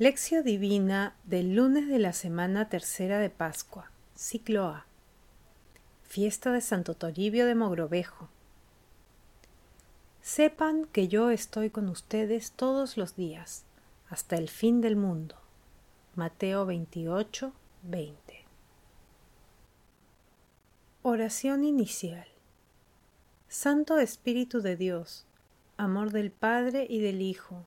Lección Divina del lunes de la semana tercera de Pascua, ciclo A. Fiesta de Santo Toribio de Mogrovejo. Sepan que yo estoy con ustedes todos los días, hasta el fin del mundo. Mateo 28, 20. Oración inicial. Santo Espíritu de Dios, amor del Padre y del Hijo,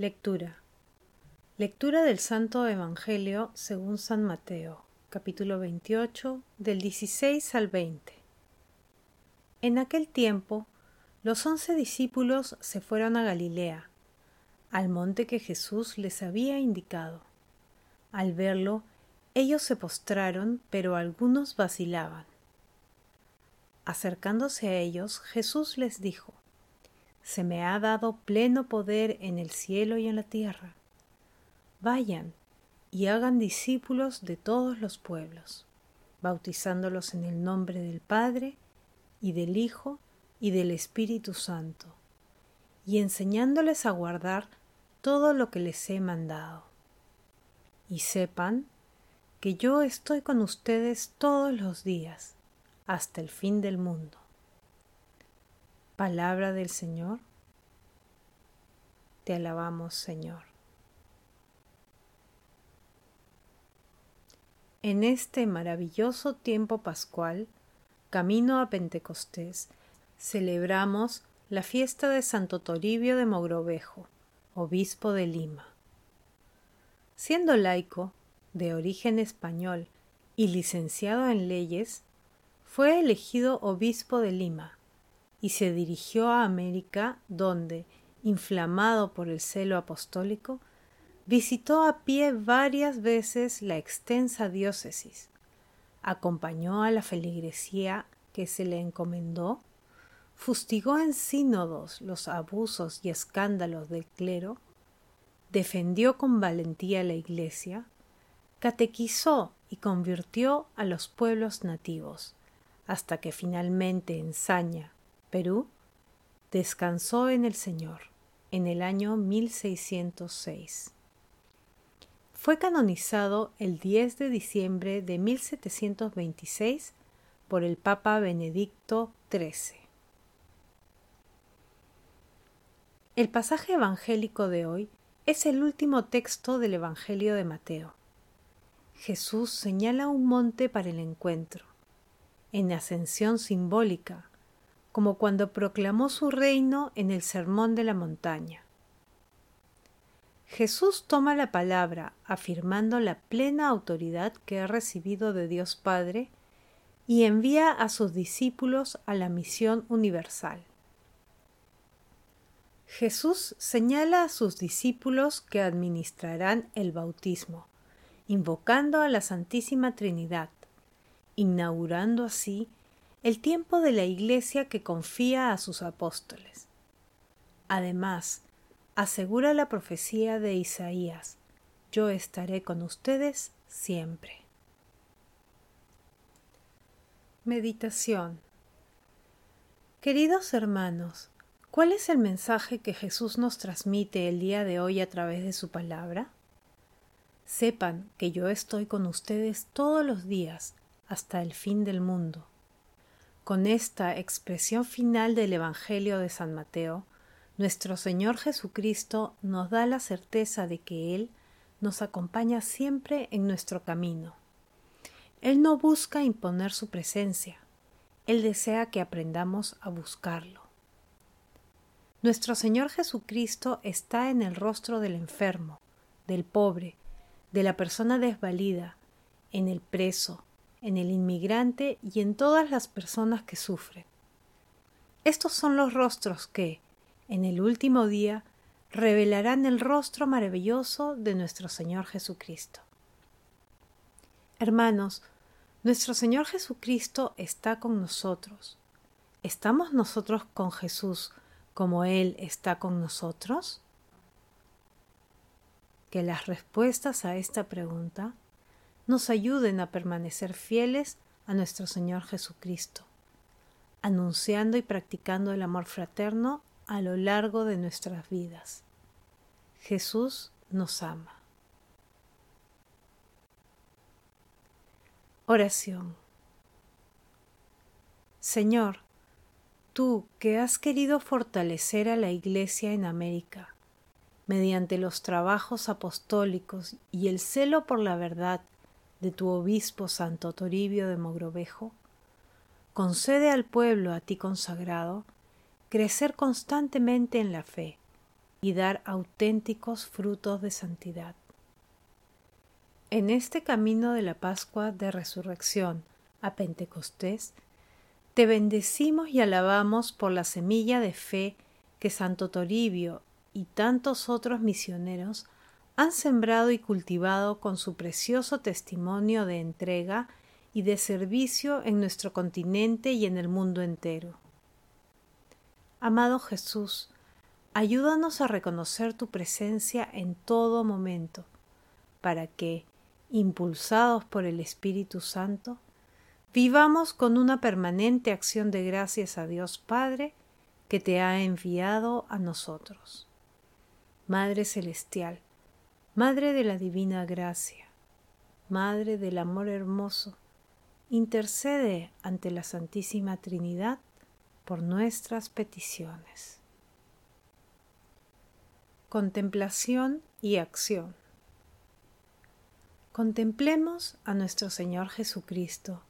Lectura. Lectura del Santo Evangelio según San Mateo, capítulo 28, del 16 al 20. En aquel tiempo, los once discípulos se fueron a Galilea, al monte que Jesús les había indicado. Al verlo, ellos se postraron, pero algunos vacilaban. Acercándose a ellos, Jesús les dijo, Se me ha dado pleno poder en el cielo y en la tierra. Vayan y hagan discípulos de todos los pueblos, bautizándolos en el nombre del Padre y del Hijo y del Espíritu Santo, y enseñándoles a guardar todo lo que les he mandado. Y sepan que yo estoy con ustedes todos los días hasta el fin del mundo. Palabra del Señor. Te alabamos, Señor. En este maravilloso tiempo pascual, camino a Pentecostés, celebramos la fiesta de Santo Toribio de Mogrovejo, obispo de Lima. Siendo laico, de origen español y licenciado en leyes, fue elegido obispo de Lima y se dirigió a América donde, inflamado por el celo apostólico, visitó a pie varias veces la extensa diócesis, acompañó a la feligresía que se le encomendó, fustigó en sínodos los abusos y escándalos del clero, defendió con valentía la Iglesia, catequizó y convirtió a los pueblos nativos, hasta que finalmente en Saña, Perú, descansó en el Señor en el año 1606. Fue canonizado el 10 de diciembre de 1726 por el Papa Benedicto XIII. El pasaje evangélico de hoy es el último texto del Evangelio de Mateo. Jesús señala un monte para el encuentro en ascensión simbólica, como cuando proclamó su reino en el Sermón de la Montaña. Jesús toma la palabra afirmando la plena autoridad que ha recibido de Dios Padre y envía a sus discípulos a la misión universal. Jesús señala a sus discípulos que administrarán el bautismo, invocando a la Santísima Trinidad, inaugurando así el tiempo de la Iglesia que confía a sus apóstoles. Además, asegura la profecía de Isaías, yo estaré con ustedes siempre. Meditación Queridos hermanos, ¿cuál es el mensaje que Jesús nos transmite el día de hoy a través de su palabra? Sepan que yo estoy con ustedes todos los días hasta el fin del mundo. Con esta expresión final del Evangelio de San Mateo, nuestro Señor Jesucristo nos da la certeza de que Él nos acompaña siempre en nuestro camino. Él no busca imponer su presencia, Él desea que aprendamos a buscarlo. Nuestro Señor Jesucristo está en el rostro del enfermo, del pobre, de la persona desvalida, en el preso, en el inmigrante y en todas las personas que sufren. Estos son los rostros que, en el último día, revelarán el rostro maravilloso de nuestro Señor Jesucristo. Hermanos, nuestro Señor Jesucristo está con nosotros. ¿Estamos nosotros con Jesús como Él está con nosotros? Que las respuestas a esta pregunta nos ayuden a permanecer fieles a nuestro Señor Jesucristo, anunciando y practicando el amor fraterno a lo largo de nuestras vidas. Jesús nos ama. Oración. Señor, tú que has querido fortalecer a la Iglesia en América, mediante los trabajos apostólicos y el celo por la verdad de tu obispo Santo Toribio de Mogrovejo, concede al pueblo a ti consagrado crecer constantemente en la fe y dar auténticos frutos de santidad. En este camino de la Pascua de Resurrección a Pentecostés, te bendecimos y alabamos por la semilla de fe que Santo Toribio y tantos otros misioneros han sembrado y cultivado con su precioso testimonio de entrega y de servicio en nuestro continente y en el mundo entero. Amado Jesús, ayúdanos a reconocer tu presencia en todo momento, para que, impulsados por el Espíritu Santo, vivamos con una permanente acción de gracias a Dios Padre que te ha enviado a nosotros. Madre Celestial, Madre de la Divina Gracia, Madre del Amor Hermoso, intercede ante la Santísima Trinidad por nuestras peticiones. Contemplación y acción. Contemplemos a nuestro Señor Jesucristo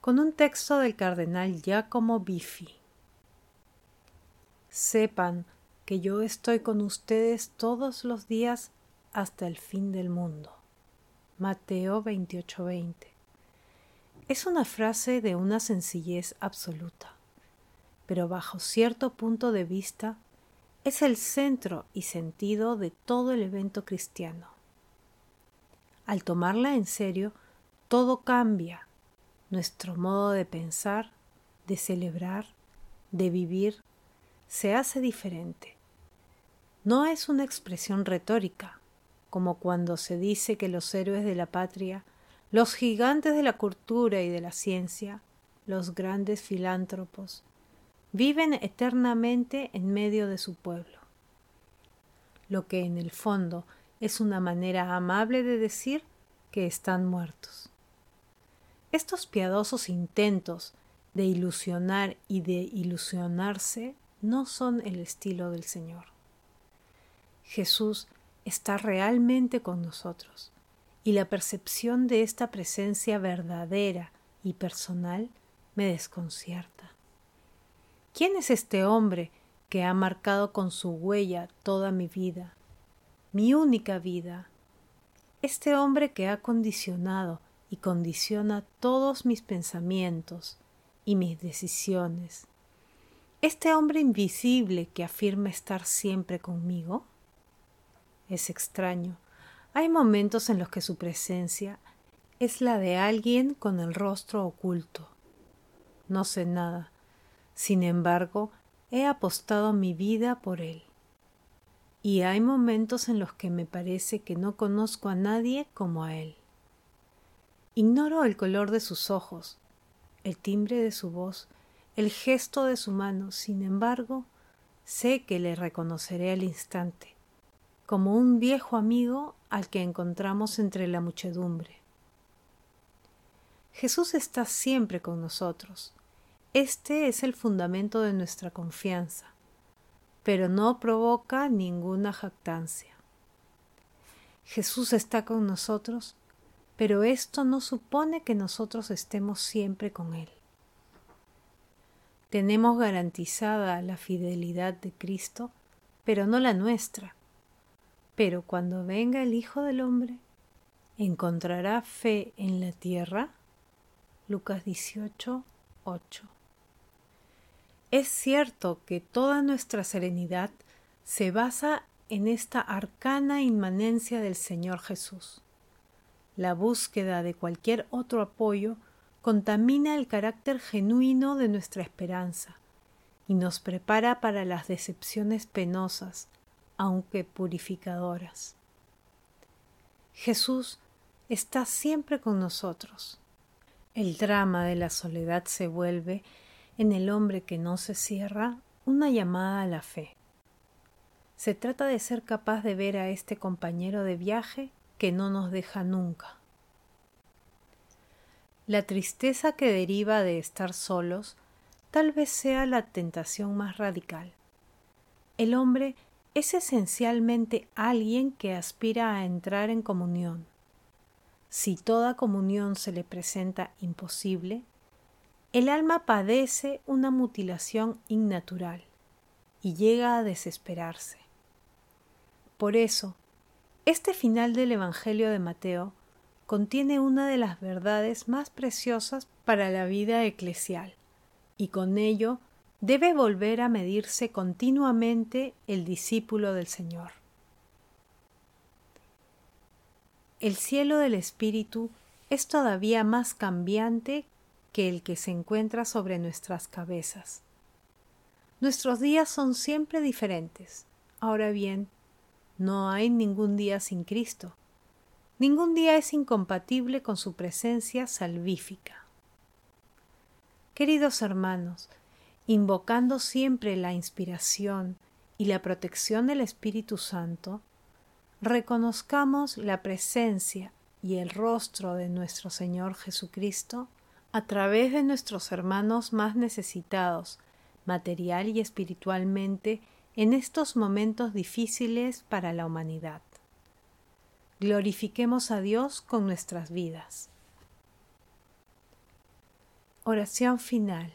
con un texto del cardenal Giacomo Biffi. Sepan que yo estoy con ustedes todos los días hasta el fin del mundo. Mateo 28:20. Es una frase de una sencillez absoluta pero bajo cierto punto de vista es el centro y sentido de todo el evento cristiano. Al tomarla en serio, todo cambia, nuestro modo de pensar, de celebrar, de vivir, se hace diferente. No es una expresión retórica, como cuando se dice que los héroes de la patria, los gigantes de la cultura y de la ciencia, los grandes filántropos, viven eternamente en medio de su pueblo. Lo que en el fondo es una manera amable de decir que están muertos. Estos piadosos intentos de ilusionar y de ilusionarse no son el estilo del Señor. Jesús está realmente con nosotros y la percepción de esta presencia verdadera y personal me desconcierta. ¿Quién es este hombre que ha marcado con su huella toda mi vida, mi única vida? Este hombre que ha condicionado y condiciona todos mis pensamientos y mis decisiones. Este hombre invisible que afirma estar siempre conmigo. Es extraño. Hay momentos en los que su presencia es la de alguien con el rostro oculto. No sé nada, sin embargo, he apostado mi vida por él. Y hay momentos en los que me parece que no conozco a nadie como a él. Ignoro el color de sus ojos, el timbre de su voz, el gesto de su mano, sin embargo, sé que le reconoceré al instante, como un viejo amigo al que encontramos entre la muchedumbre. Jesús está siempre con nosotros, este es el fundamento de nuestra confianza, pero no provoca ninguna jactancia. Jesús está con nosotros, pero esto no supone que nosotros estemos siempre con Él. Tenemos garantizada la fidelidad de Cristo, pero no la nuestra. Pero cuando venga el Hijo del Hombre, ¿encontrará fe en la tierra? Lucas 18, 8. Es cierto que toda nuestra serenidad se basa en esta arcana inmanencia del Señor Jesús. La búsqueda de cualquier otro apoyo contamina el carácter genuino de nuestra esperanza y nos prepara para las decepciones penosas, aunque purificadoras. Jesús está siempre con nosotros. El drama de la soledad se vuelve, en el hombre que no se cierra, una llamada a la fe. Se trata de ser capaz de ver a este compañero de viaje que no nos deja nunca. La tristeza que deriva de estar solos tal vez sea la tentación más radical. El hombre es esencialmente alguien que aspira a entrar en comunión. Si toda comunión se le presenta imposible, el alma padece una mutilación innatural y llega a desesperarse. Por eso, este final del Evangelio de Mateo contiene una de las verdades más preciosas para la vida eclesial, y con ello debe volver a medirse continuamente el discípulo del Señor. El cielo del Espíritu es todavía más cambiante que el que se encuentra sobre nuestras cabezas. Nuestros días son siempre diferentes. Ahora bien, no hay ningún día sin Cristo. Ningún día es incompatible con su presencia salvífica. Queridos hermanos, invocando siempre la inspiración y la protección del Espíritu Santo, reconozcamos la presencia y el rostro de nuestro Señor Jesucristo a través de nuestros hermanos más necesitados, material y espiritualmente, en estos momentos difíciles para la humanidad glorifiquemos a Dios con nuestras vidas. Oración final.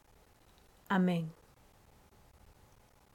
Amén.